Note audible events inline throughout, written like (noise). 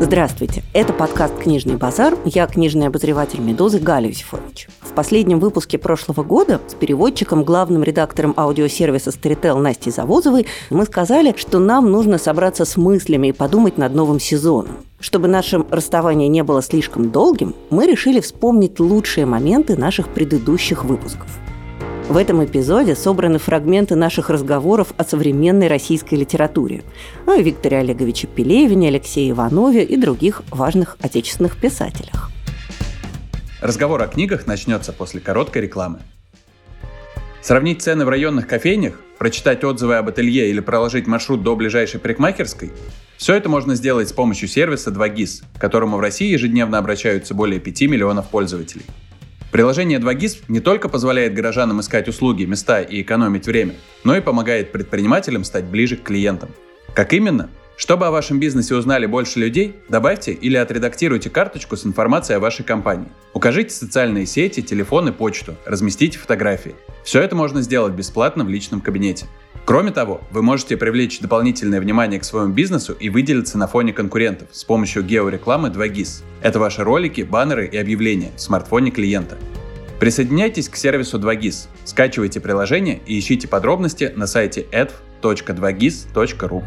Здравствуйте, это подкаст «Книжный базар». Я книжный обозреватель «Медузы» Галя Юсифович. В последнем выпуске прошлого года с переводчиком, главным редактором аудиосервиса Storytel Настей Завозовой мы сказали, что нам нужно собраться с мыслями и подумать над новым сезоном. Чтобы наше расставание не было слишком долгим, мы решили вспомнить лучшие моменты наших предыдущих выпусков – в этом эпизоде собраны фрагменты наших разговоров о современной российской литературе, о Викторе Олеговиче Пелевине, Алексее Иванове и других важных отечественных писателях. Разговор о книгах начнется после короткой рекламы. Сравнить цены в районных кофейнях, прочитать отзывы об ателье или проложить маршрут до ближайшей парикмахерской – все это можно сделать с помощью сервиса 2GIS, к которому в России ежедневно обращаются более 5 миллионов пользователей – Приложение 2GIS не только позволяет горожанам искать услуги, места и экономить время, но и помогает предпринимателям стать ближе к клиентам. Как именно? Чтобы о вашем бизнесе узнали больше людей, добавьте или отредактируйте карточку с информацией о вашей компании. Укажите социальные сети, телефон и почту, разместите фотографии. Все это можно сделать бесплатно в личном кабинете. Кроме того, вы можете привлечь дополнительное внимание к своему бизнесу и выделиться на фоне конкурентов с помощью георекламы 2GIS. Это ваши ролики, баннеры и объявления в смартфоне клиента. Присоединяйтесь к сервису 2GIS, скачивайте приложение и ищите подробности на сайте edv.2gis.ru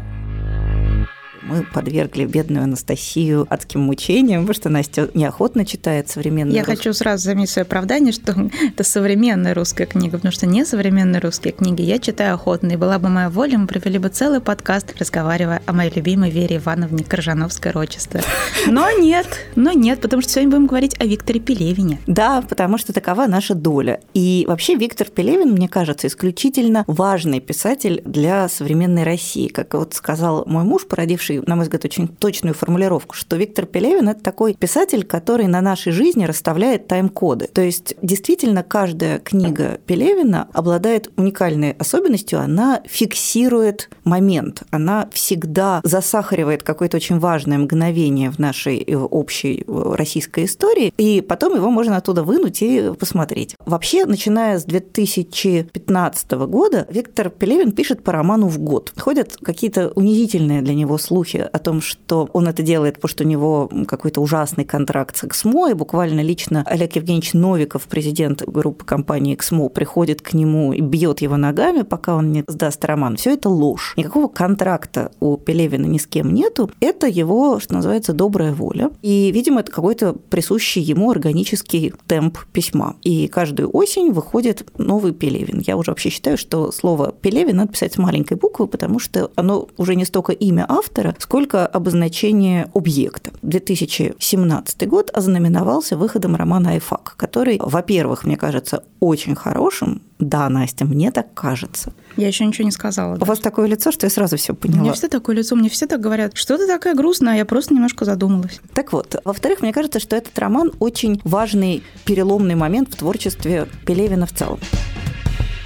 мы подвергли бедную Анастасию адским мучениям, потому что Настя неохотно читает современную Я рус... хочу сразу заметить свое оправдание, что (laughs) это современная русская книга, потому что не современные русские книги я читаю охотно, и была бы моя воля, мы провели бы целый подкаст, разговаривая о моей любимой Вере Ивановне Коржановской-Рочество. (laughs) Но нет, но нет, потому что сегодня будем говорить о Викторе Пелевине. Да, потому что такова наша доля. И вообще Виктор Пелевин, мне кажется, исключительно важный писатель для современной России. Как вот сказал мой муж, породивший на мой взгляд, очень точную формулировку, что Виктор Пелевин – это такой писатель, который на нашей жизни расставляет тайм-коды. То есть действительно каждая книга Пелевина обладает уникальной особенностью, она фиксирует момент, она всегда засахаривает какое-то очень важное мгновение в нашей э, общей э, российской истории, и потом его можно оттуда вынуть и посмотреть. Вообще, начиная с 2015 года, Виктор Пелевин пишет по роману в год. Ходят какие-то унизительные для него слухи слухи о том, что он это делает, потому что у него какой-то ужасный контракт с Эксмо, и буквально лично Олег Евгеньевич Новиков, президент группы компании Эксмо, приходит к нему и бьет его ногами, пока он не сдаст роман. Все это ложь. Никакого контракта у Пелевина ни с кем нету. Это его, что называется, добрая воля. И, видимо, это какой-то присущий ему органический темп письма. И каждую осень выходит новый Пелевин. Я уже вообще считаю, что слово Пелевин надо писать с маленькой буквы, потому что оно уже не столько имя автора, сколько обозначение объекта. 2017 год ознаменовался выходом романа «Айфак», который, во-первых, мне кажется, очень хорошим. Да, Настя, мне так кажется. Я еще ничего не сказала. У вас такое лицо, что я сразу все поняла. У меня всегда такое лицо, мне все так говорят, что ты такая грустная, я просто немножко задумалась. Так вот, во-вторых, мне кажется, что этот роман очень важный переломный момент в творчестве Пелевина в целом.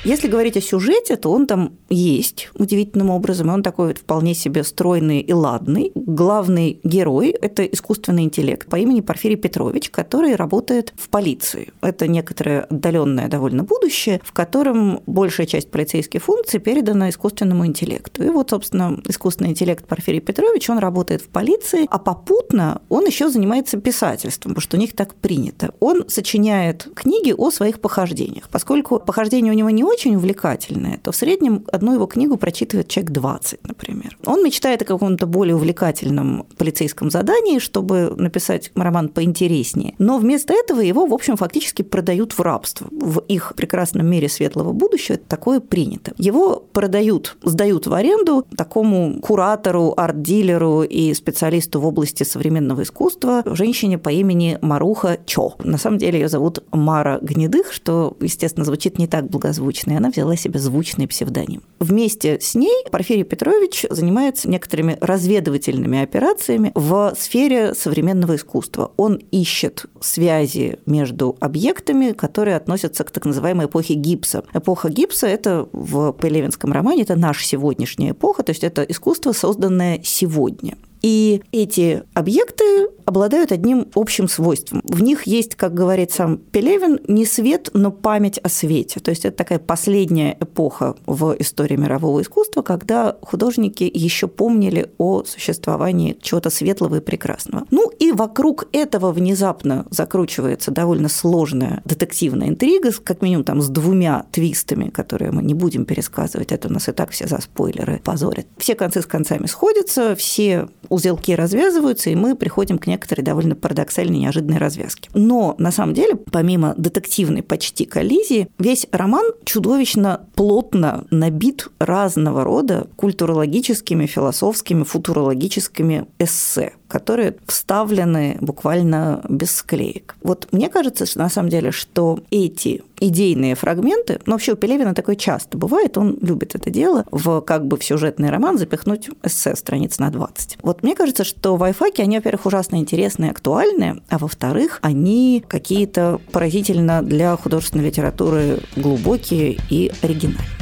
Если говорить о сюжете, то он там есть удивительным образом, и он такой вот вполне себе стройный и ладный. Главный герой – это искусственный интеллект по имени Порфирий Петрович, который работает в полиции. Это некоторое отдаленное довольно будущее, в котором большая часть полицейских функций передана искусственному интеллекту. И вот, собственно, искусственный интеллект Порфирий Петрович, он работает в полиции, а попутно он еще занимается писательством, потому что у них так принято. Он сочиняет книги о своих похождениях. Поскольку похождения у него не очень очень увлекательное, то в среднем одну его книгу прочитывает человек 20, например. Он мечтает о каком-то более увлекательном полицейском задании, чтобы написать роман поинтереснее. Но вместо этого его, в общем, фактически продают в рабство. В их прекрасном мире светлого будущего такое принято. Его продают, сдают в аренду такому куратору, арт-дилеру и специалисту в области современного искусства, женщине по имени Маруха Чо. На самом деле ее зовут Мара Гнедых, что, естественно, звучит не так благозвучно и она взяла себе звучный псевдоним. Вместе с ней Порфирий Петрович занимается некоторыми разведывательными операциями в сфере современного искусства. Он ищет связи между объектами, которые относятся к так называемой эпохе гипса. Эпоха гипса – это в Пелевинском романе, это наша сегодняшняя эпоха, то есть это искусство, созданное сегодня. И эти объекты обладают одним общим свойством. В них есть, как говорит сам Пелевин, не свет, но память о свете. То есть это такая последняя эпоха в истории мирового искусства, когда художники еще помнили о существовании чего-то светлого и прекрасного. Ну и вокруг этого внезапно закручивается довольно сложная детективная интрига, как минимум там с двумя твистами, которые мы не будем пересказывать, это у нас и так все за спойлеры позорят. Все концы с концами сходятся, все узелки развязываются, и мы приходим к некоторой довольно парадоксальной неожиданной развязке. Но на самом деле, помимо детективной почти коллизии, весь роман чудовищно плотно набит разного рода культурологическими, философскими, футурологическими эссе которые вставлены буквально без склеек. Вот мне кажется, что на самом деле, что эти идейные фрагменты, но вообще у Пелевина такое часто бывает, он любит это дело, в как бы в сюжетный роман запихнуть эссе страниц на 20. Вот мне кажется, что в Айфаке они, во-первых, ужасно интересные, актуальные, а во-вторых, они какие-то поразительно для художественной литературы глубокие и оригинальные.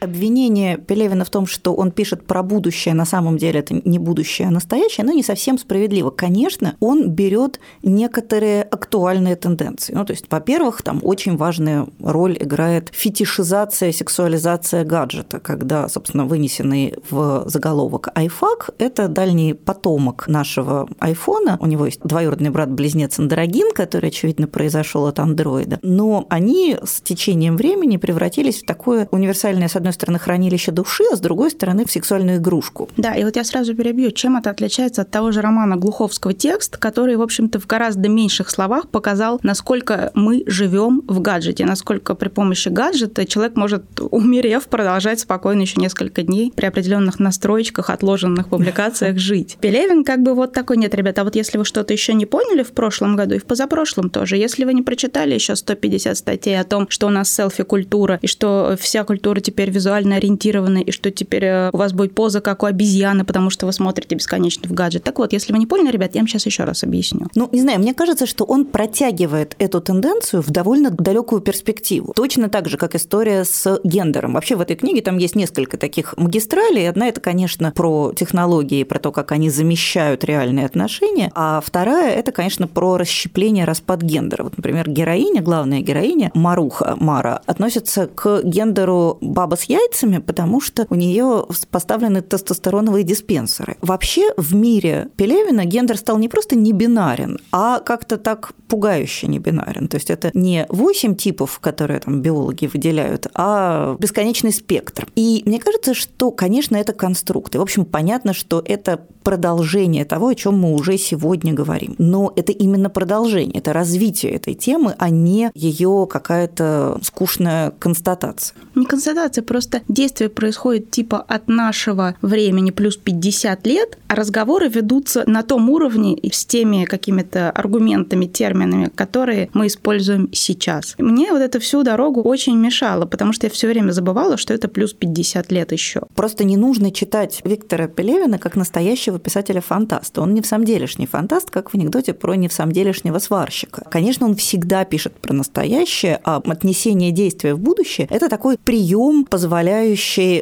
Обвинение Пелевина в том, что он пишет про будущее, на самом деле это не будущее, а настоящее, но не совсем справедливо. Конечно, он берет некоторые актуальные тенденции. Ну, то есть, во-первых, там очень важную роль играет фетишизация, сексуализация гаджета, когда, собственно, вынесенный в заголовок iFAQ – это дальний потомок нашего айфона. У него есть двоюродный брат-близнец Андрогин, который, очевидно, произошел от андроида. Но они с течением времени превратились в такое универсальное, с одной одной стороны, хранилище души, а с другой стороны, в сексуальную игрушку. Да, и вот я сразу перебью, чем это отличается от того же романа Глуховского «Текст», который, в общем-то, в гораздо меньших словах показал, насколько мы живем в гаджете, насколько при помощи гаджета человек может, умерев, продолжать спокойно еще несколько дней при определенных настроечках, отложенных публикациях (laughs) жить. Пелевин как бы вот такой, нет, ребята, а вот если вы что-то еще не поняли в прошлом году и в позапрошлом тоже, если вы не прочитали еще 150 статей о том, что у нас селфи-культура и что вся культура теперь визуально ориентированы, и что теперь э, у вас будет поза, как у обезьяны, потому что вы смотрите бесконечно в гаджет. Так вот, если вы не поняли, ребят, я вам сейчас еще раз объясню. Ну, не знаю, мне кажется, что он протягивает эту тенденцию в довольно далекую перспективу. Точно так же, как история с гендером. Вообще в этой книге там есть несколько таких магистралей. Одна – это, конечно, про технологии, про то, как они замещают реальные отношения. А вторая – это, конечно, про расщепление, распад гендера. Вот, например, героиня, главная героиня, Маруха, Мара, относится к гендеру баба с яйцами, потому что у нее поставлены тестостероновые диспенсеры. Вообще в мире Пелевина гендер стал не просто не бинарен, а как-то так пугающе не бинарен. То есть это не 8 типов, которые там биологи выделяют, а бесконечный спектр. И мне кажется, что, конечно, это конструкты. В общем, понятно, что это продолжение того, о чем мы уже сегодня говорим. Но это именно продолжение, это развитие этой темы, а не ее какая-то скучная констатация. Не констатация, просто действие происходит типа от нашего времени плюс 50 лет, а разговоры ведутся на том уровне с теми какими-то аргументами, терминами, которые мы используем сейчас. Мне вот это всю дорогу очень мешало, потому что я все время забывала, что это плюс 50 лет еще. Просто не нужно читать Виктора Пелевина как настоящего писателя-фантаста. Он не в самом делешний фантаст, как в анекдоте про не в самом делешнего сварщика. Конечно, он всегда пишет про настоящее, а отнесение действия в будущее – это такой прием, позволяющий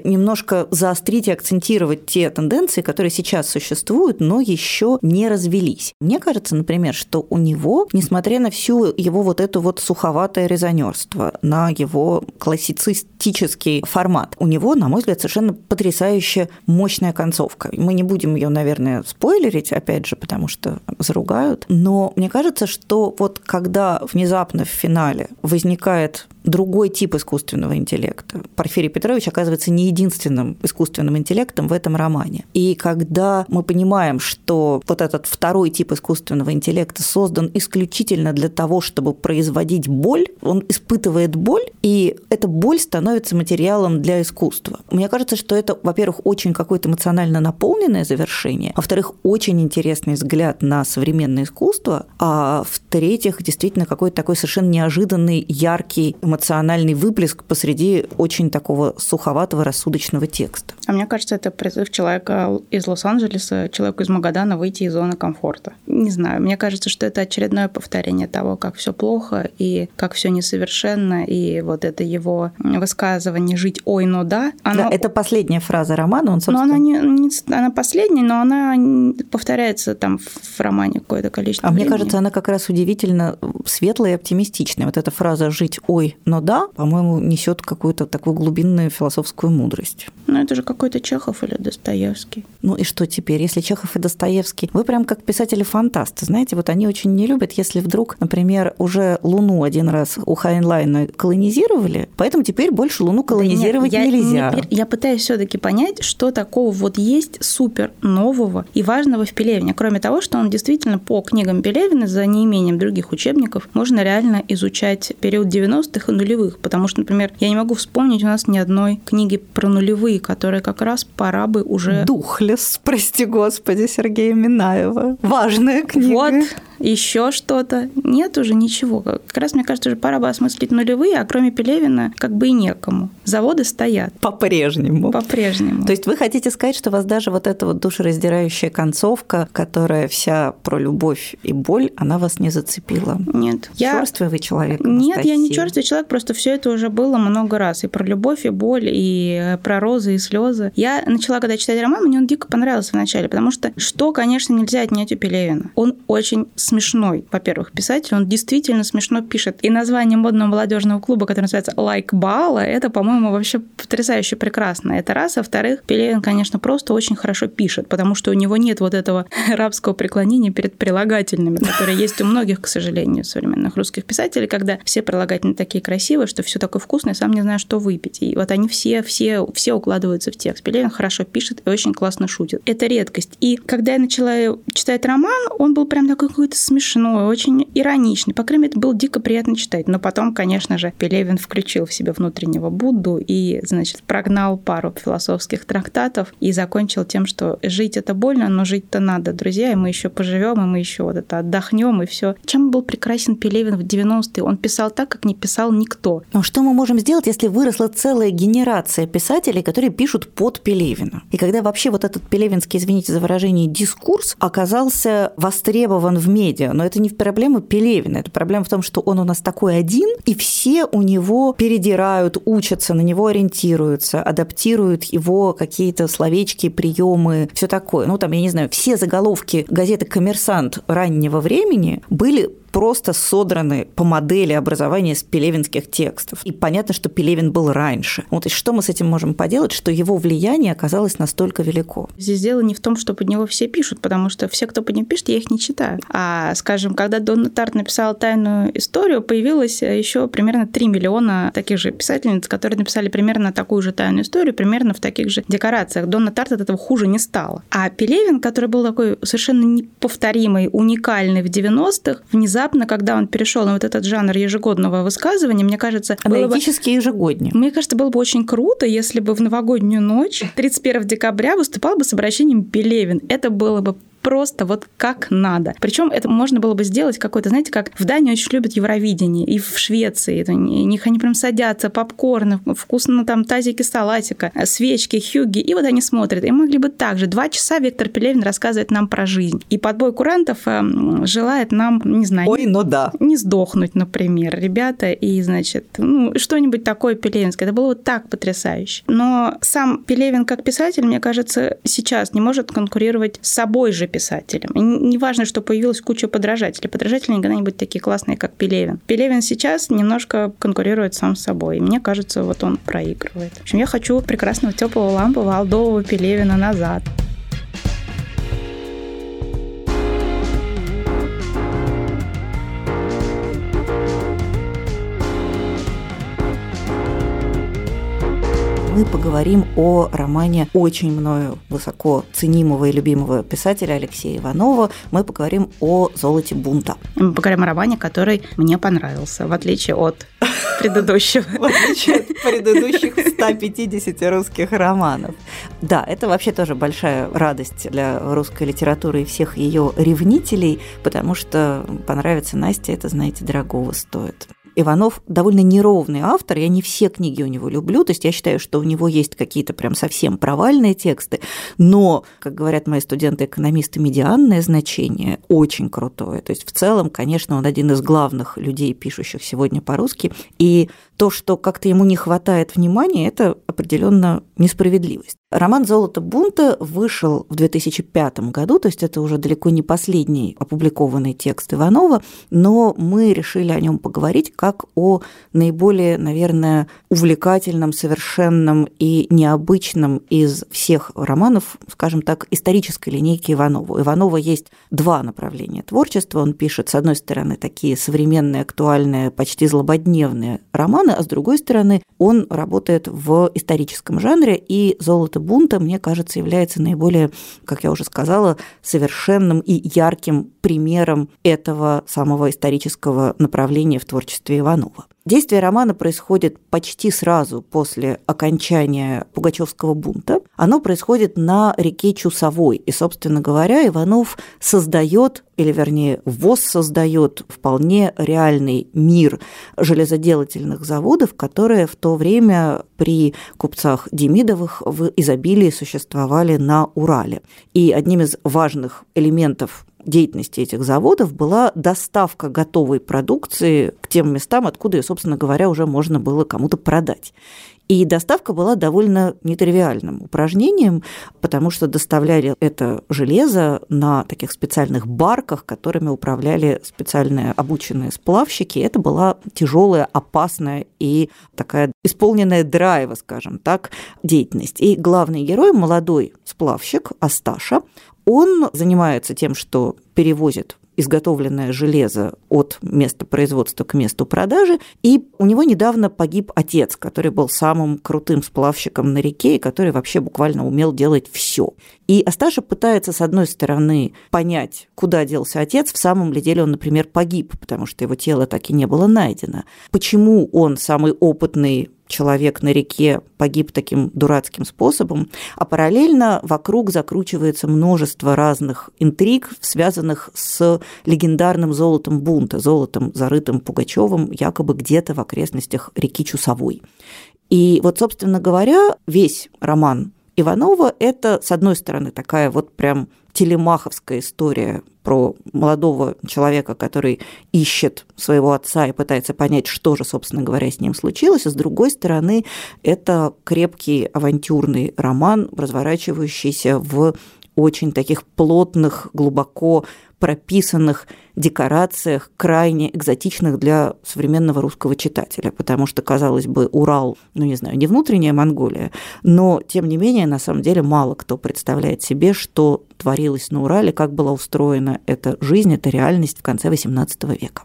немножко заострить и акцентировать те тенденции, которые сейчас существуют, но еще не развелись. Мне кажется, например, что у него, несмотря на всю его вот эту вот суховатое резонерство, на его классицистический формат, у него, на мой взгляд, совершенно потрясающе мощная концовка. Мы не будем ее, наверное, спойлерить, опять же, потому что заругают, но мне кажется, что вот когда внезапно в финале возникает другой тип искусственного интеллекта. Порфирий Петрович оказывается не единственным искусственным интеллектом в этом романе. И когда мы понимаем, что вот этот второй тип искусственного интеллекта создан исключительно для того, чтобы производить боль, он испытывает боль, и эта боль становится материалом для искусства. Мне кажется, что это, во-первых, очень какое-то эмоционально наполненное завершение, во-вторых, очень интересный взгляд на современное искусство, а в-третьих, действительно какой-то такой совершенно неожиданный, яркий, эмоциональный выплеск посреди очень такого такого суховатого рассудочного текста. А мне кажется, это призыв человека из Лос-Анджелеса, человеку из Магадана выйти из зоны комфорта. Не знаю, мне кажется, что это очередное повторение того, как все плохо и как все несовершенно, и вот это его высказывание «жить ой, но да». Оно... Да, это последняя фраза романа, он, собственно... Но она, не, не, она последняя, но она повторяется там в романе какое-то количество А времени. мне кажется, она как раз удивительно светлая и оптимистичная. Вот эта фраза «жить ой, но да», по-моему, несет какую-то такую глубинную философскую мудрость. Ну, это же какой-то Чехов или Достоевский. Ну и что теперь, если Чехов и Достоевский? Вы прям как писатели-фантасты, знаете, вот они очень не любят, если вдруг, например, уже Луну один раз у Хайнлайна колонизировали, поэтому теперь больше Луну колонизировать да нет, нельзя. Я, не, я пытаюсь все таки понять, что такого вот есть супер нового и важного в Пелевине, кроме того, что он действительно по книгам Пелевина, за неимением других учебников, можно реально изучать период 90-х и нулевых, потому что, например, я не могу вспомнить у нас ни одной книги про нулевые, которые как раз пора бы уже... Духлес, прости господи, Сергея Минаева. Важная книга. Вот, еще что-то. Нет уже ничего. Как раз, мне кажется, уже пора бы осмыслить нулевые, а кроме Пелевина как бы и некому. Заводы стоят. По-прежнему. По-прежнему. То есть вы хотите сказать, что вас даже вот эта вот душераздирающая концовка, которая вся про любовь и боль, она вас не зацепила? Нет. Черствый вы человек, Нет, я не черствый человек, просто все это уже было много раз. И про любовь, и боль, и про розы, и слезы. Я начала, когда читать роман, мне он дико понравился вначале, потому что что, конечно, нельзя отнять у Пелевина. Он очень смешной, во-первых, писатель, он действительно смешно пишет. И название модного молодежного клуба, который называется «Лайк like Бала», это, по-моему, вообще потрясающе прекрасно. Это раз. А во-вторых, Пелевин, конечно, просто очень хорошо пишет, потому что у него нет вот этого (laughs) рабского преклонения перед прилагательными, которые есть у многих, к сожалению, современных русских писателей, когда все прилагательные такие красивые, что все такое вкусное, сам не знаю, что выпить. И вот они все, все, все укладываются в текст. Пелевин хорошо пишет и очень классно шутит. Это редкость. И когда я начала читать роман, он был прям такой какой-то смешной, очень ироничный. По крайней мере, это было дико приятно читать. Но потом, конечно же, Пелевин включил в себя внутреннего Будду и, значит, прогнал пару философских трактатов и закончил тем, что жить это больно, но жить-то надо, друзья, и мы еще поживем, и мы еще вот это отдохнем, и все. Чем был прекрасен Пелевин в 90-е? Он писал так, как не писал никто. Но что мы можем сделать, если выросла целая генерация писателей, которые пишут под Пелевина? И когда вообще вот этот пелевинский, извините за выражение, дискурс оказался востребован в медиа, но это не проблема Пелевина, это проблема в том, что он у нас такой один, и все у него передирают, учатся, на него ориентируются, адаптируют его какие-то словечки, приемы, все такое. Ну, там, я не знаю, все заголовки газеты «Коммерсант» раннего времени были просто содраны по модели образования с пелевинских текстов. И понятно, что Пелевин был раньше. Вот и что мы с этим можем поделать, что его влияние оказалось настолько велико? Здесь дело не в том, что под него все пишут, потому что все, кто под ним пишет, я их не читаю. А, скажем, когда Донна Тарт написала «Тайную историю», появилось еще примерно 3 миллиона таких же писательниц, которые написали примерно такую же «Тайную историю», примерно в таких же декорациях. Донна Тарт от этого хуже не стала. А Пелевин, который был такой совершенно неповторимый, уникальный в 90-х, внезапно внезапно, когда он перешел на вот этот жанр ежегодного высказывания, мне кажется... Аналитически бы... ежегоднее. Мне кажется, было бы очень круто, если бы в новогоднюю ночь 31 декабря выступал бы с обращением Пелевин. Это было бы просто вот как надо. Причем это можно было бы сделать какой-то, знаете, как в Дании очень любят Евровидение, и в Швеции. Это, них они прям садятся, попкорн, вкусно там тазики салатика, свечки, хюги, и вот они смотрят. И могли бы также. Два часа Виктор Пелевин рассказывает нам про жизнь. И подбой курантов э, желает нам, не знаю... Ой, ну да. Не сдохнуть, например, ребята, и, значит, ну, что-нибудь такое пелевинское. Это было вот так потрясающе. Но сам Пелевин как писатель, мне кажется, сейчас не может конкурировать с собой же писателем. И неважно, что появилась куча подражателей. Подражатели никогда не будут такие классные, как Пелевин. Пелевин сейчас немножко конкурирует сам с собой. И мне кажется, вот он проигрывает. В общем, я хочу прекрасного теплого лампового алдового Пелевина назад. Поговорим о романе очень мною высоко ценимого и любимого писателя Алексея Иванова. Мы поговорим о «Золоте бунта». Мы поговорим о романе, который мне понравился, в отличие от (laughs) предыдущего. В отличие от предыдущих 150 русских романов. Да, это вообще тоже большая радость для русской литературы и всех ее ревнителей, потому что понравится Насте, это, знаете, дорогого стоит. Иванов довольно неровный автор, я не все книги у него люблю, то есть я считаю, что у него есть какие-то прям совсем провальные тексты, но, как говорят мои студенты-экономисты, медианное значение очень крутое. То есть в целом, конечно, он один из главных людей, пишущих сегодня по-русски, и то, что как-то ему не хватает внимания, это определенно несправедливость. Роман «Золото бунта» вышел в 2005 году, то есть это уже далеко не последний опубликованный текст Иванова, но мы решили о нем поговорить как о наиболее, наверное, увлекательном, совершенном и необычном из всех романов, скажем так, исторической линейки Иванова. У Иванова есть два направления творчества. Он пишет, с одной стороны, такие современные, актуальные, почти злободневные романы, а с другой стороны, он работает в историческом жанре, и «Золото «Золото бунта», мне кажется, является наиболее, как я уже сказала, совершенным и ярким примером этого самого исторического направления в творчестве Иванова. Действие романа происходит почти сразу после окончания Пугачевского бунта. Оно происходит на реке Чусовой. И, собственно говоря, Иванов создает, или вернее, ВОЗ создает вполне реальный мир железоделательных заводов, которые в то время при купцах Демидовых в изобилии существовали на Урале. И одним из важных элементов деятельности этих заводов была доставка готовой продукции к тем местам, откуда ее, собственно говоря, уже можно было кому-то продать. И доставка была довольно нетривиальным упражнением, потому что доставляли это железо на таких специальных барках, которыми управляли специальные обученные сплавщики. Это была тяжелая, опасная и такая исполненная драйва, скажем так, деятельность. И главный герой, молодой сплавщик Асташа, он занимается тем, что перевозит изготовленное железо от места производства к месту продажи. И у него недавно погиб отец, который был самым крутым сплавщиком на реке и который вообще буквально умел делать все. И Асташа пытается, с одной стороны, понять, куда делся отец, в самом ли деле он, например, погиб, потому что его тело так и не было найдено. Почему он, самый опытный человек на реке погиб таким дурацким способом, а параллельно вокруг закручивается множество разных интриг, связанных с легендарным золотом бунта, золотом, зарытым Пугачевым якобы где-то в окрестностях реки Чусовой. И вот, собственно говоря, весь роман Иванова – это, с одной стороны, такая вот прям телемаховская история про молодого человека, который ищет своего отца и пытается понять, что же, собственно говоря, с ним случилось. А с другой стороны, это крепкий авантюрный роман, разворачивающийся в очень таких плотных, глубоко прописанных декорациях, крайне экзотичных для современного русского читателя, потому что, казалось бы, Урал, ну не знаю, не внутренняя Монголия, но, тем не менее, на самом деле мало кто представляет себе, что творилось на Урале, как была устроена эта жизнь, эта реальность в конце XVIII века.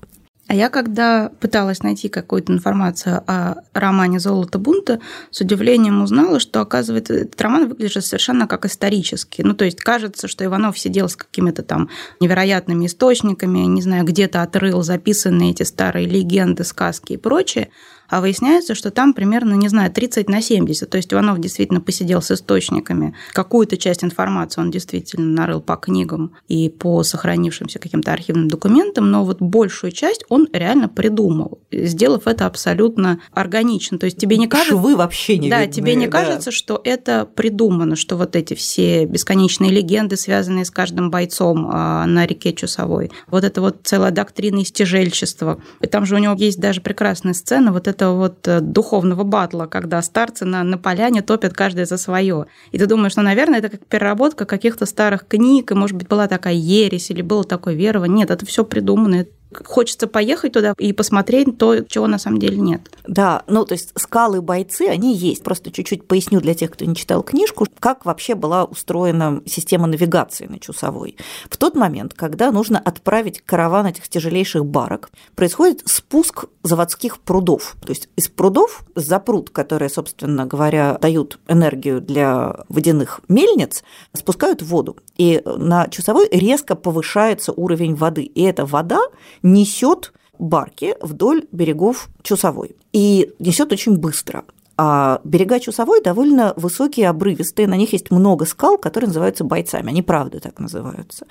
А я, когда пыталась найти какую-то информацию о романе «Золото бунта», с удивлением узнала, что, оказывается, этот роман выглядит совершенно как исторический. Ну, то есть кажется, что Иванов сидел с какими-то там невероятными источниками, не знаю, где-то отрыл записанные эти старые легенды, сказки и прочее, а выясняется, что там примерно, не знаю, 30 на 70. То есть Иванов действительно посидел с источниками. Какую-то часть информации он действительно нарыл по книгам и по сохранившимся каким-то архивным документам, но вот большую часть он реально придумал, сделав это абсолютно органично. То есть тебе не кажется... Швы вообще не Да, видны, тебе не да. кажется, что это придумано, что вот эти все бесконечные легенды, связанные с каждым бойцом а, на реке Чусовой, вот это вот целая доктрина истяжельчества. И там же у него есть даже прекрасная сцена, вот это это вот э, духовного батла, когда старцы на, на поляне топят каждый за свое. И ты думаешь, ну, наверное, это как переработка каких-то старых книг, и, может быть, была такая ересь или было такое верование. Нет, это все придумано, хочется поехать туда и посмотреть то, чего на самом деле нет. Да, ну то есть скалы-бойцы, они есть. Просто чуть-чуть поясню для тех, кто не читал книжку, как вообще была устроена система навигации на Чусовой. В тот момент, когда нужно отправить караван этих тяжелейших барок, происходит спуск заводских прудов. То есть из прудов за пруд, которые, собственно говоря, дают энергию для водяных мельниц, спускают воду. И на Чусовой резко повышается уровень воды. И эта вода несет барки вдоль берегов Чусовой. И несет очень быстро. А берега Чусовой довольно высокие, обрывистые, на них есть много скал, которые называются бойцами, они правда так называются.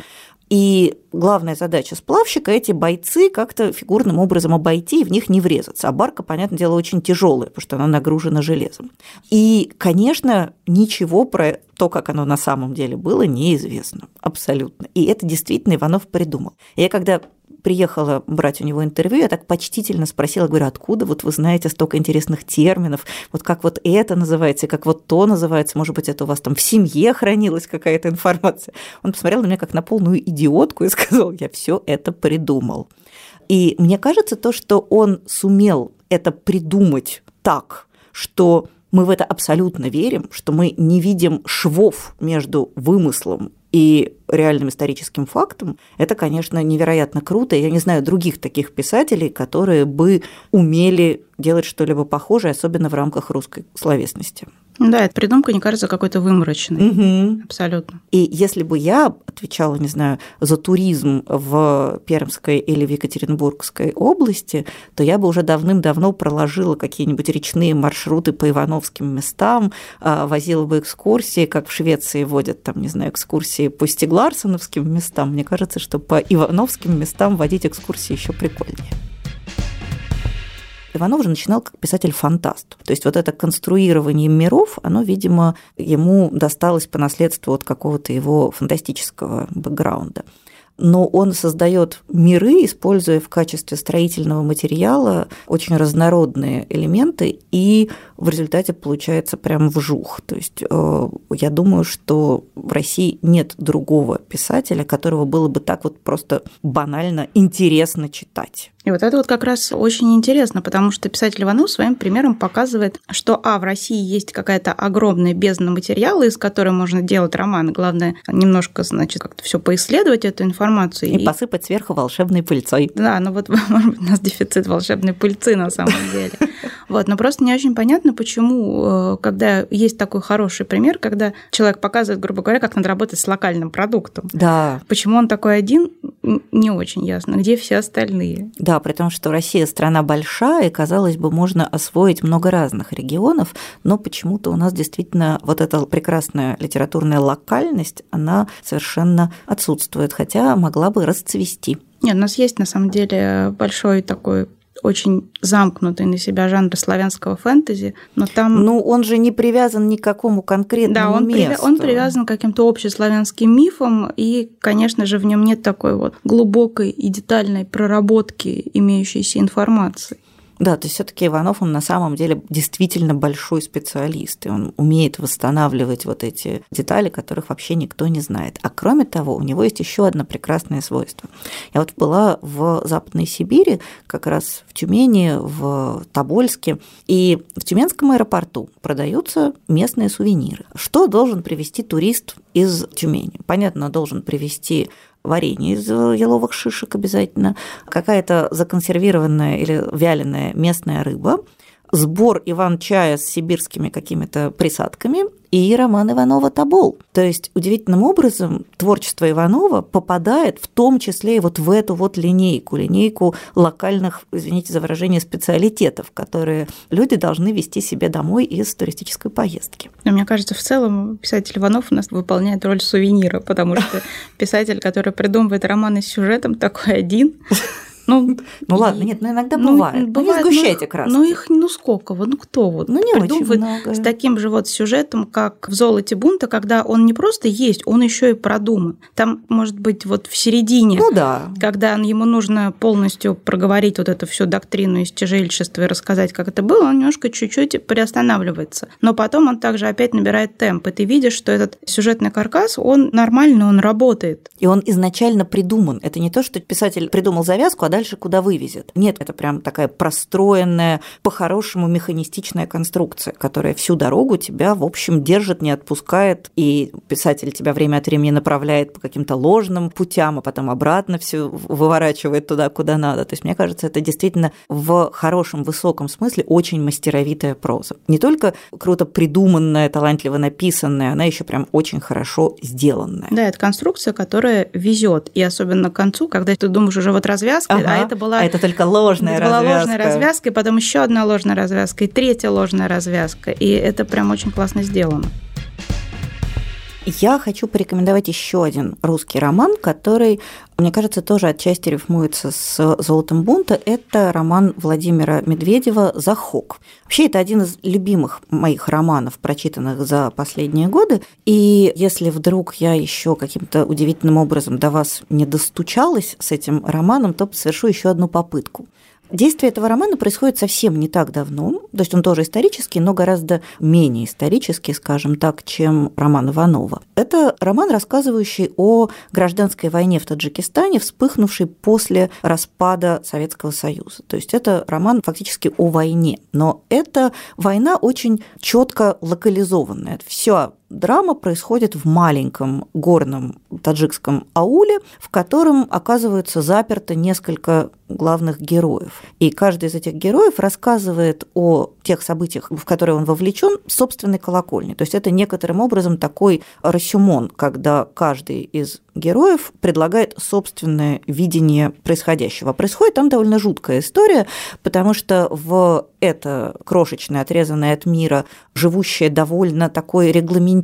И главная задача сплавщика – эти бойцы как-то фигурным образом обойти и в них не врезаться. А барка, понятное дело, очень тяжелая, потому что она нагружена железом. И, конечно, ничего про то, как оно на самом деле было, неизвестно. Абсолютно. И это действительно Иванов придумал. Я когда приехала брать у него интервью, я так почтительно спросила, говорю, откуда вот вы знаете столько интересных терминов, вот как вот это называется, как вот то называется, может быть, это у вас там в семье хранилась какая-то информация. Он посмотрел на меня как на полную идиотку и (laughs) сказал, я все это придумал. И мне кажется, то, что он сумел это придумать так, что мы в это абсолютно верим, что мы не видим швов между вымыслом и реальным историческим фактом, это, конечно, невероятно круто. Я не знаю других таких писателей, которые бы умели делать что-либо похожее, особенно в рамках русской словесности. Да, эта придумка не кажется какой-то выморочной. Угу. Абсолютно. И если бы я отвечала, не знаю, за туризм в Пермской или в Екатеринбургской области, то я бы уже давным-давно проложила какие-нибудь речные маршруты по Ивановским местам, а, возила бы экскурсии, как в Швеции водят, там, не знаю, экскурсии по Стегларсоновским местам. Мне кажется, что по Ивановским местам водить экскурсии еще прикольнее. Иванов же начинал как писатель-фантаст. То есть вот это конструирование миров, оно, видимо, ему досталось по наследству от какого-то его фантастического бэкграунда но он создает миры, используя в качестве строительного материала очень разнородные элементы, и в результате получается прям вжух. То есть э, я думаю, что в России нет другого писателя, которого было бы так вот просто банально интересно читать. И вот это вот как раз очень интересно, потому что писатель Иванов своим примером показывает, что, а, в России есть какая-то огромная бездна материала, из которой можно делать романы. Главное, немножко, значит, как-то все поисследовать эту информацию. И, и посыпать сверху волшебной пыльцой. Да, ну вот, (laughs) может быть, у нас дефицит волшебной пыльцы на самом деле. Вот, но просто не очень понятно, почему, э, когда есть такой хороший пример, когда человек показывает, грубо говоря, как надо работать с локальным продуктом. Да. Почему он такой один, не очень ясно. Где все остальные? Да, при том, что Россия страна большая, и, казалось бы, можно освоить много разных регионов, но почему-то у нас действительно вот эта прекрасная литературная локальность, она совершенно отсутствует, хотя могла бы расцвести. Нет, у нас есть на самом деле большой такой очень замкнутый на себя жанр славянского фэнтези, но там... Ну, он же не привязан ни к какому конкретному да, он месту. Да, он привязан к каким-то общеславянским мифам, и, конечно же, в нем нет такой вот глубокой и детальной проработки имеющейся информации. Да, то есть все-таки Иванов, он на самом деле действительно большой специалист, и он умеет восстанавливать вот эти детали, которых вообще никто не знает. А кроме того, у него есть еще одно прекрасное свойство. Я вот была в Западной Сибири, как раз в Тюмени, в Тобольске, и в Тюменском аэропорту продаются местные сувениры. Что должен привезти турист из Тюмени? Понятно, должен привезти варенье из э, еловых шишек обязательно, какая-то законсервированная или вяленая местная рыба, сбор Иван-чая с сибирскими какими-то присадками и роман Иванова «Тобол». То есть удивительным образом творчество Иванова попадает в том числе и вот в эту вот линейку, линейку локальных, извините за выражение, специалитетов, которые люди должны вести себе домой из туристической поездки. Но мне кажется, в целом писатель Иванов у нас выполняет роль сувенира, потому что (laughs) писатель, который придумывает романы с сюжетом, такой один, ну, ну ладно, нет, ну иногда ну, бывает. бывает. Ну, не сгущайте ну, Ну их, ну сколько, вот, ну кто вот ну, не очень много. с таким же вот сюжетом, как в «Золоте бунта», когда он не просто есть, он еще и продуман. Там, может быть, вот в середине, ну, да. когда ему нужно полностью проговорить вот эту всю доктрину истяжельчества и рассказать, как это было, он немножко чуть-чуть приостанавливается. Но потом он также опять набирает темп, и ты видишь, что этот сюжетный каркас, он нормальный, он работает. И он изначально придуман. Это не то, что писатель придумал завязку, а дальше дальше куда вывезет. Нет, это прям такая простроенная, по-хорошему механистичная конструкция, которая всю дорогу тебя, в общем, держит, не отпускает, и писатель тебя время от времени направляет по каким-то ложным путям, а потом обратно все выворачивает туда, куда надо. То есть, мне кажется, это действительно в хорошем, высоком смысле очень мастеровитая проза. Не только круто придуманная, талантливо написанная, она еще прям очень хорошо сделанная. Да, это конструкция, которая везет. И особенно к концу, когда ты думаешь уже вот развязка, ага. а это была... А это только ложная это развязка. была ложная развязка, и потом еще одна ложная развязка, и третья ложная развязка. И это прям очень классно сделано. Я хочу порекомендовать еще один русский роман, который, мне кажется, тоже отчасти рифмуется с «Золотом бунта». Это роман Владимира Медведева «Захок». Вообще, это один из любимых моих романов, прочитанных за последние годы. И если вдруг я еще каким-то удивительным образом до вас не достучалась с этим романом, то совершу еще одну попытку. Действие этого романа происходит совсем не так давно, то есть он тоже исторический, но гораздо менее исторический, скажем так, чем роман Иванова. Это роман, рассказывающий о гражданской войне в Таджикистане, вспыхнувшей после распада Советского Союза. То есть это роман фактически о войне, но эта война очень четко локализованная. Все драма происходит в маленьком горном таджикском ауле, в котором оказывается заперто несколько главных героев. И каждый из этих героев рассказывает о тех событиях, в которые он вовлечен, собственной колокольни. То есть это некоторым образом такой рассюмон, когда каждый из героев предлагает собственное видение происходящего. Происходит там довольно жуткая история, потому что в это крошечное, отрезанное от мира, живущее довольно такой регламентированной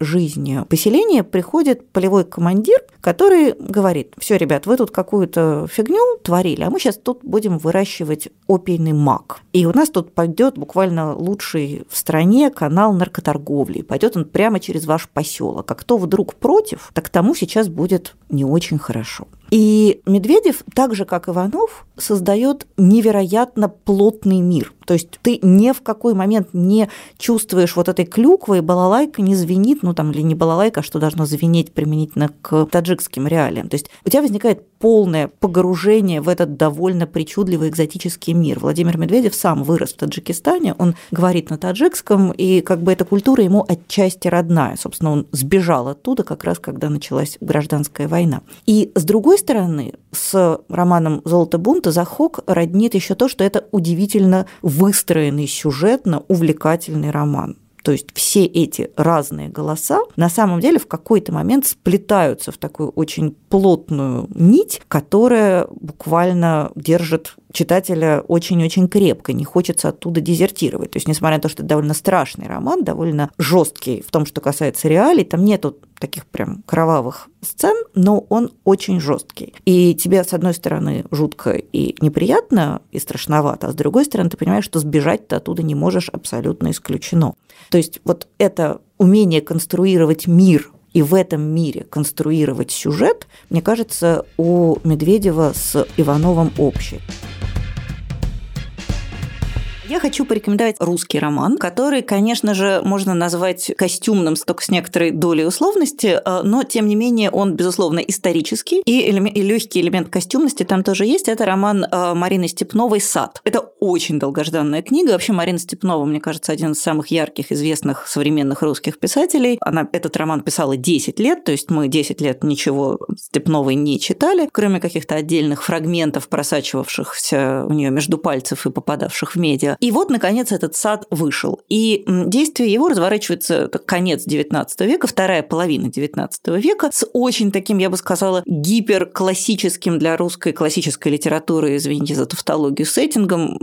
жизнью поселение, приходит полевой командир, который говорит, все, ребят, вы тут какую-то фигню творили, а мы сейчас тут будем выращивать опийный мак. И у нас тут пойдет буквально лучший в стране канал наркоторговли. Пойдет он прямо через ваш поселок. А кто вдруг против, так тому сейчас будет не очень хорошо. И Медведев, так же как Иванов, создает невероятно плотный мир. То есть ты ни в какой момент не чувствуешь вот этой клюквы, и балалайка не звенит, ну там или не балалайка, а что должно звенеть применительно к таджикским реалиям. То есть у тебя возникает полное погружение в этот довольно причудливый экзотический мир. Владимир Медведев сам вырос в Таджикистане, он говорит на таджикском, и как бы эта культура ему отчасти родная. Собственно, он сбежал оттуда как раз, когда началась гражданская война. И с другой стороны, с романом «Золото бунта» Захок роднит еще то, что это удивительно выстроенный сюжетно увлекательный роман. То есть все эти разные голоса на самом деле в какой-то момент сплетаются в такую очень плотную нить, которая буквально держит читателя очень-очень крепко, не хочется оттуда дезертировать. То есть, несмотря на то, что это довольно страшный роман, довольно жесткий в том, что касается реалий, там нету таких прям кровавых сцен, но он очень жесткий. И тебе, с одной стороны, жутко и неприятно, и страшновато, а с другой стороны, ты понимаешь, что сбежать ты оттуда не можешь, абсолютно исключено. То есть вот это умение конструировать мир и в этом мире конструировать сюжет, мне кажется, у Медведева с Ивановым общий. Я хочу порекомендовать русский роман, который, конечно же, можно назвать костюмным только с некоторой долей условности, э, но, тем не менее, он, безусловно, исторический, и, элемент, и легкий элемент костюмности там тоже есть. Это роман э, Марины Степновой «Сад». Это очень долгожданная книга. Вообще, Марина Степнова, мне кажется, один из самых ярких, известных современных русских писателей. Она этот роман писала 10 лет, то есть мы 10 лет ничего Степновой не читали, кроме каких-то отдельных фрагментов, просачивавшихся у нее между пальцев и попадавших в медиа. И вот, наконец, этот сад вышел. И действие его разворачивается конец XIX века, вторая половина XIX века, с очень таким, я бы сказала, гиперклассическим для русской классической литературы, извините за тавтологию, сеттингом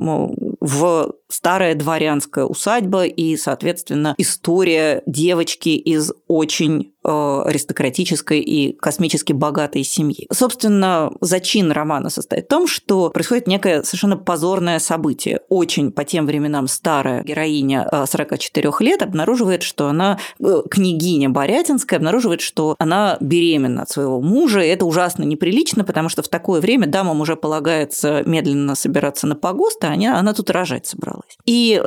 в старая дворянская усадьба и, соответственно, история девочки из очень Э, аристократической и космически богатой семьи. Собственно, зачин романа состоит в том, что происходит некое совершенно позорное событие. Очень по тем временам старая героиня 44 э, лет обнаруживает, что она, э, княгиня Борятинская, обнаруживает, что она беременна от своего мужа, и это ужасно неприлично, потому что в такое время дамам уже полагается медленно собираться на погост, а она, тут рожать собралась. И,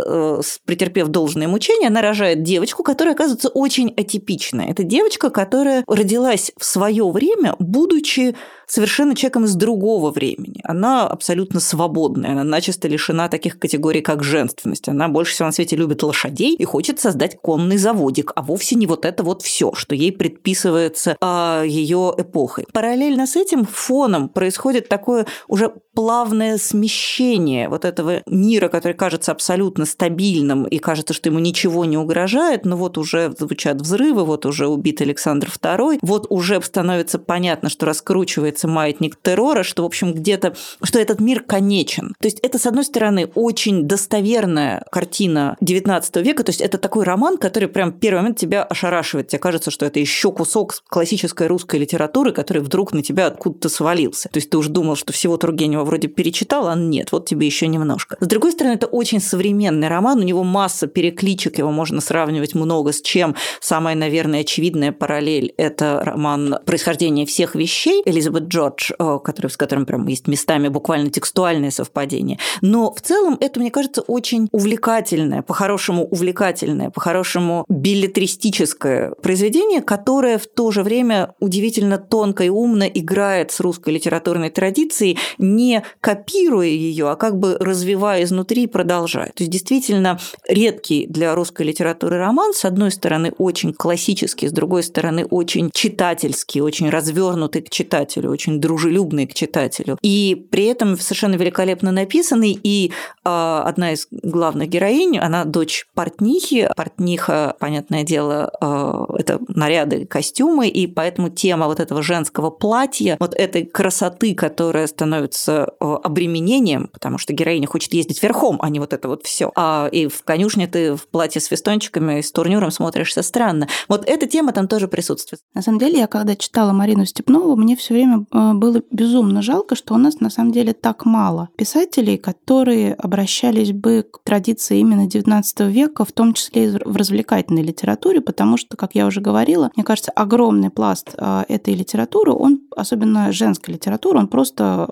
претерпев должное мучение, она рожает девочку, которая оказывается очень атипичная. Это девочка, которая родилась в свое время, будучи совершенно человеком из другого времени. Она абсолютно свободная, она начисто лишена таких категорий, как женственность. Она больше всего на свете любит лошадей и хочет создать конный заводик, а вовсе не вот это вот все, что ей предписывается а, ее эпохой. Параллельно с этим фоном происходит такое уже плавное смещение вот этого мира, который кажется кажется абсолютно стабильным и кажется, что ему ничего не угрожает, но вот уже звучат взрывы, вот уже убит Александр II, вот уже становится понятно, что раскручивается маятник террора, что, в общем, где-то, что этот мир конечен. То есть это, с одной стороны, очень достоверная картина XIX века, то есть это такой роман, который прям в первый момент тебя ошарашивает. Тебе кажется, что это еще кусок классической русской литературы, который вдруг на тебя откуда-то свалился. То есть ты уже думал, что всего Тургенева вроде перечитал, а нет, вот тебе еще немножко. С другой стороны, это очень современный роман, у него масса перекличек, его можно сравнивать много с чем. Самая, наверное, очевидная параллель – это роман «Происхождение всех вещей» Элизабет Джордж, э, который, с которым прям есть местами буквально текстуальное совпадение. Но в целом это, мне кажется, очень увлекательное, по-хорошему увлекательное, по-хорошему билетристическое произведение, которое в то же время удивительно тонко и умно играет с русской литературной традицией, не копируя ее, а как бы развивая изнутри и продолжая. То есть действительно редкий для русской литературы роман, с одной стороны, очень классический, с другой стороны, очень читательский, очень развернутый к читателю, очень дружелюбный к читателю. И при этом совершенно великолепно написанный. И э, одна из главных героинь, она дочь портнихи. Портниха, понятное дело, э, это наряды, костюмы, и поэтому тема вот этого женского платья, вот этой красоты, которая становится э, обременением, потому что героиня хочет ездить верхом, а не вот это вот все. А, и в конюшне ты в платье с фестончиками и с турнюром смотришься странно. Вот эта тема там тоже присутствует. На самом деле, я когда читала Марину Степнову, мне все время э, было безумно жалко, что у нас на самом деле так мало писателей, которые обращались бы к традиции именно XIX века, в том числе и в развлекательной литературе, потому что, как я уже говорила, мне кажется, огромный пласт э, этой литературы, он, особенно женской литературы, он просто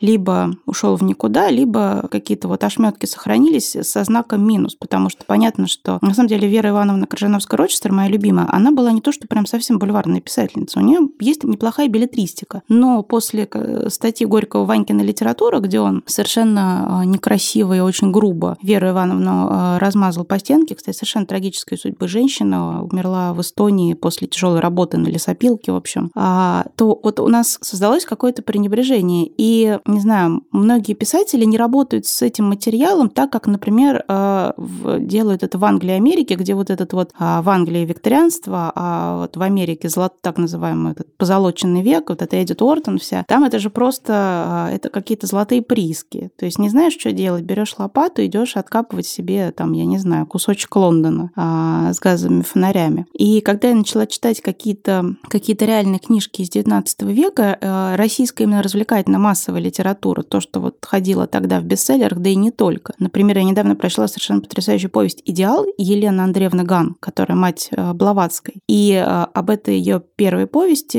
либо ушел в никуда, либо какие-то вот ошметки сохранились со знаком минус, потому что понятно, что на самом деле Вера Ивановна Крыжановская-Рочестер, моя любимая, она была не то, что прям совсем бульварная писательница, у нее есть неплохая билетристика, но после э, статьи Горького «Ванькина литература», где он совершенно э, некрасиво и очень грубо Веру Ивановну э, размазал по стенке, кстати, совершенно трагической судьбы женщина, умерла в Эстонии после тяжелой работы на лесопилке, в общем, а, то вот у нас создалось какое-то пренебрежение. И, не знаю, многие писатели не работают с этим материалом так, как, например, делают это в Англии и Америке, где вот этот вот а, в Англии викторианство, а вот в Америке золот, так называемый этот позолоченный век, вот это Эдит Уортон вся, там это же просто а, это какие-то золотые прииски. То есть не знаешь, что делать, берешь лопату, идешь откапывать себе там, я не знаю, кусочек Лондона а, с газовыми фонарями. И когда я начала читать какие-то какие реальные книжки из 19 века, а, российская именно развлекательно-массовая литература, то, что вот ходила тогда в бестселлерах, да и не только. Например, я недавно прочла совершенно потрясающую повесть «Идеал» Елены Андреевны Ган, которая мать Блаватской. И об этой ее первой повести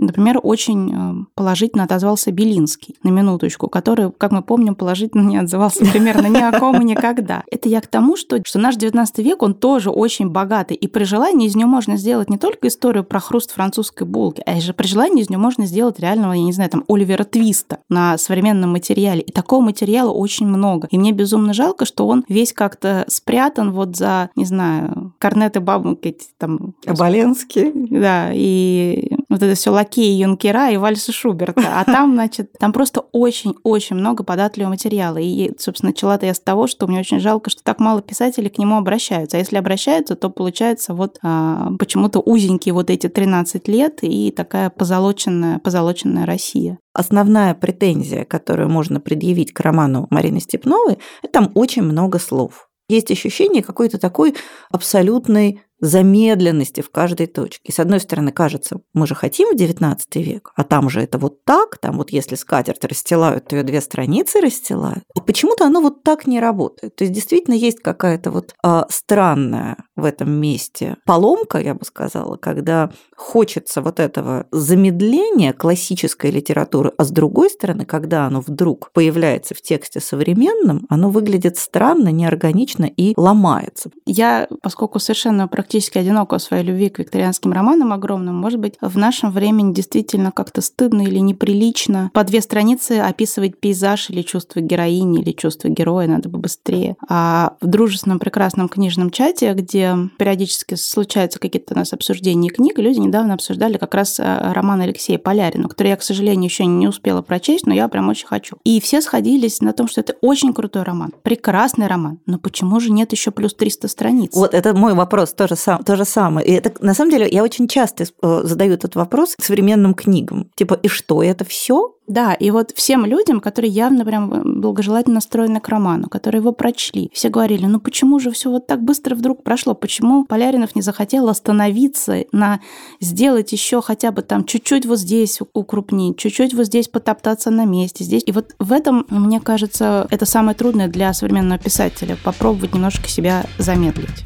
Например, очень э, положительно отозвался Белинский, на минуточку, который, как мы помним, положительно не отзывался примерно ни о ком и никогда. (laughs) Это я к тому, что, что наш 19 век, он тоже очень богатый, и при желании из него можно сделать не только историю про хруст французской булки, а же при желании из него можно сделать реального, я не знаю, там, Оливера Твиста на современном материале. И такого материала очень много. И мне безумно жалко, что он весь как-то спрятан вот за, не знаю, корнеты бабушки, там... Оболенский. Да, и вот это все лакеи Юнкера и вальсы Шуберта. А там, (laughs) значит, там просто очень-очень много податливого материала. И, собственно, начала-то я с того, что мне очень жалко, что так мало писателей к нему обращаются. А если обращаются, то получается вот а, почему-то узенькие вот эти 13 лет и такая позолоченная, позолоченная Россия. Основная претензия, которую можно предъявить к роману Марины Степновой, это там очень много слов. Есть ощущение какой-то такой абсолютной замедленности в каждой точке. С одной стороны, кажется, мы же хотим в XIX век, а там же это вот так, там вот если скатерть расстилают, то ее две страницы расстилают. И почему-то оно вот так не работает. То есть действительно есть какая-то вот а, странная в этом месте поломка, я бы сказала, когда хочется вот этого замедления классической литературы, а с другой стороны, когда оно вдруг появляется в тексте современном, оно выглядит странно, неорганично и ломается. Я, поскольку совершенно практически практически одинока в своей любви к викторианским романам огромным, может быть, в нашем времени действительно как-то стыдно или неприлично по две страницы описывать пейзаж или чувство героини, или чувство героя, надо бы быстрее. А в дружественном прекрасном книжном чате, где периодически случаются какие-то у нас обсуждения книг, люди недавно обсуждали как раз э, роман Алексея Полярина, который я, к сожалению, еще не успела прочесть, но я прям очень хочу. И все сходились на том, что это очень крутой роман, прекрасный роман, но почему же нет еще плюс 300 страниц? Вот это мой вопрос, тоже, сам, то же самое. И это, на самом деле, я очень часто э, задаю этот вопрос к современным книгам. Типа, и что, это все? Да, и вот всем людям, которые явно прям благожелательно настроены к роману, которые его прочли, все говорили, ну почему же все вот так быстро вдруг прошло, почему Поляринов не захотел остановиться на сделать еще хотя бы там чуть-чуть вот здесь укрупнить, чуть-чуть вот здесь потоптаться на месте, здесь. И вот в этом, мне кажется, это самое трудное для современного писателя, попробовать немножко себя замедлить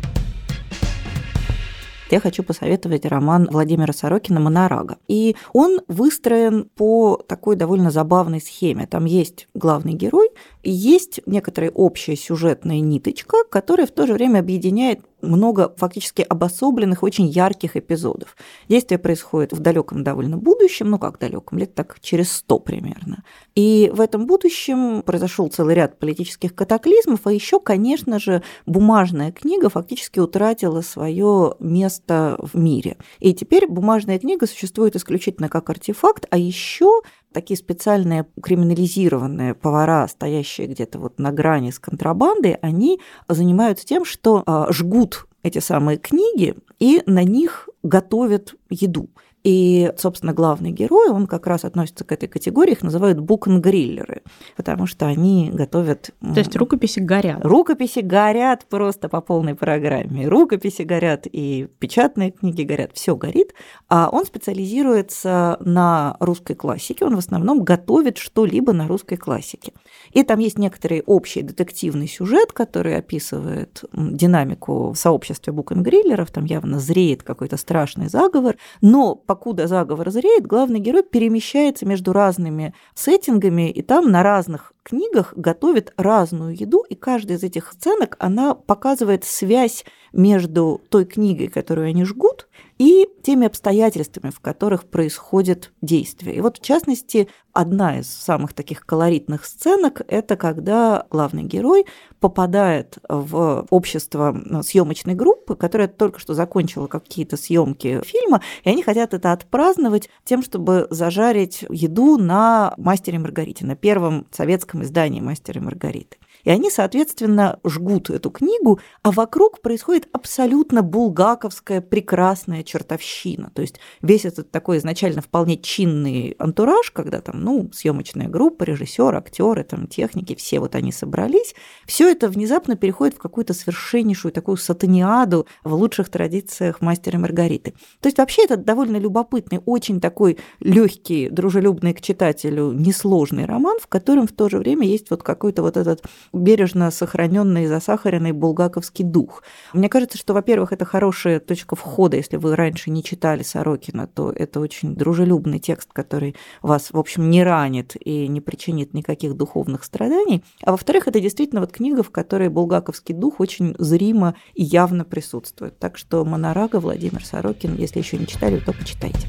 я хочу посоветовать роман Владимира Сорокина «Монорага». И он выстроен по такой довольно забавной схеме. Там есть главный герой, есть некоторая общая сюжетная ниточка, которая в то же время объединяет много фактически обособленных, очень ярких эпизодов. Действие происходит в далеком довольно будущем, ну как далеком, лет так через сто примерно. И в этом будущем произошел целый ряд политических катаклизмов, а еще, конечно же, бумажная книга фактически утратила свое место в мире. И теперь бумажная книга существует исключительно как артефакт, а еще такие специальные криминализированные повара, стоящие где-то вот на грани с контрабандой, они занимаются тем, что а, жгут эти самые книги и на них готовят еду. И, собственно, главный герой, он как раз относится к этой категории, их называют букенгриллеры, потому что они готовят... То есть рукописи горят? Рукописи горят просто по полной программе. Рукописи горят, и печатные книги горят, все горит. А он специализируется на русской классике, он в основном готовит что-либо на русской классике. И там есть некоторый общий детективный сюжет, который описывает динамику в сообществе букенгриллеров, там явно зреет какой-то страшный заговор, но по покуда заговор зреет, главный герой перемещается между разными сеттингами, и там на разных книгах готовит разную еду, и каждая из этих сценок, она показывает связь между той книгой, которую они жгут, и теми обстоятельствами, в которых происходит действие. И вот, в частности, одна из самых таких колоритных сценок – это когда главный герой попадает в общество съемочной группы, которая только что закончила какие-то съемки фильма, и они хотят это отпраздновать тем, чтобы зажарить еду на «Мастере Маргарите», на первом советском издании «Мастера Маргариты». И они, соответственно, жгут эту книгу, а вокруг происходит абсолютно булгаковская прекрасная чертовщина. То есть весь этот такой изначально вполне чинный антураж, когда там, ну, съемочная группа, режиссер, актеры, там, техники, все вот они собрались, все это внезапно переходит в какую-то совершеннейшую такую сатаниаду в лучших традициях мастера Маргариты. То есть вообще это довольно любопытный, очень такой легкий, дружелюбный к читателю, несложный роман, в котором в то же время есть вот какой-то вот этот бережно сохраненный засахаренный булгаковский дух. Мне кажется, что, во-первых, это хорошая точка входа, если вы раньше не читали Сорокина, то это очень дружелюбный текст, который вас, в общем, не ранит и не причинит никаких духовных страданий. А во-вторых, это действительно вот книга, в которой булгаковский дух очень зримо и явно присутствует. Так что «Монорага» Владимир Сорокин, если еще не читали, то почитайте.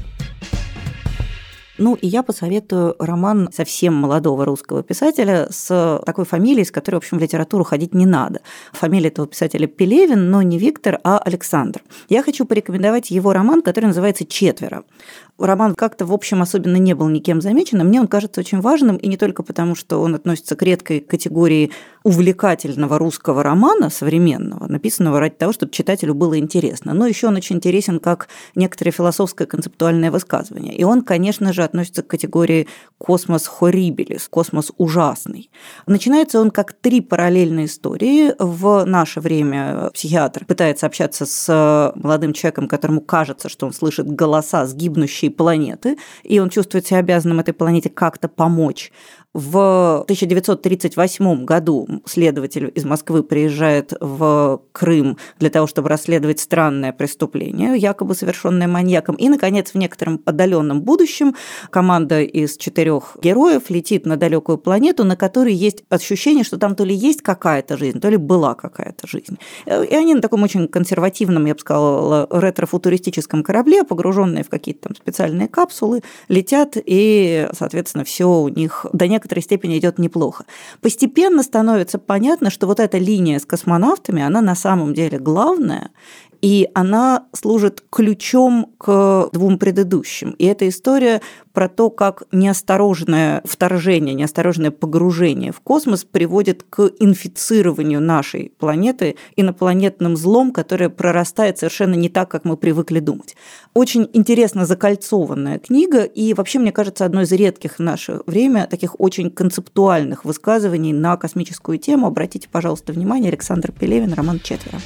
Ну, и я посоветую роман совсем молодого русского писателя с такой фамилией, с которой, в общем, в литературу ходить не надо. Фамилия этого писателя Пелевин, но не Виктор, а Александр. Я хочу порекомендовать его роман, который называется «Четверо» роман как-то, в общем, особенно не был никем замечен, а мне он кажется очень важным, и не только потому, что он относится к редкой категории увлекательного русского романа современного, написанного ради того, чтобы читателю было интересно, но еще он очень интересен как некоторое философское концептуальное высказывание. И он, конечно же, относится к категории космос хоррибелис, космос ужасный. Начинается он как три параллельные истории. В наше время психиатр пытается общаться с молодым человеком, которому кажется, что он слышит голоса сгибнущие будущей планеты, и он чувствует себя обязанным этой планете как-то помочь. В 1938 году следователь из Москвы приезжает в Крым для того, чтобы расследовать странное преступление, якобы совершенное маньяком. И, наконец, в некотором отдаленном будущем команда из четырех героев летит на далекую планету, на которой есть ощущение, что там то ли есть какая-то жизнь, то ли была какая-то жизнь. И они на таком очень консервативном, я бы сказала, ретро-футуристическом корабле, погруженные в какие-то там специальные капсулы, летят, и, соответственно, все у них до некоторой степени идет неплохо. Постепенно становится понятно, что вот эта линия с космонавтами, она на самом деле главная, и она служит ключом к двум предыдущим. И эта история про то, как неосторожное вторжение, неосторожное погружение в космос приводит к инфицированию нашей планеты инопланетным злом, которое прорастает совершенно не так, как мы привыкли думать. Очень интересно закольцованная книга, и вообще, мне кажется, одно из редких в наше время таких очень концептуальных высказываний на космическую тему. Обратите, пожалуйста, внимание, Александр Пелевин, роман «Четверо».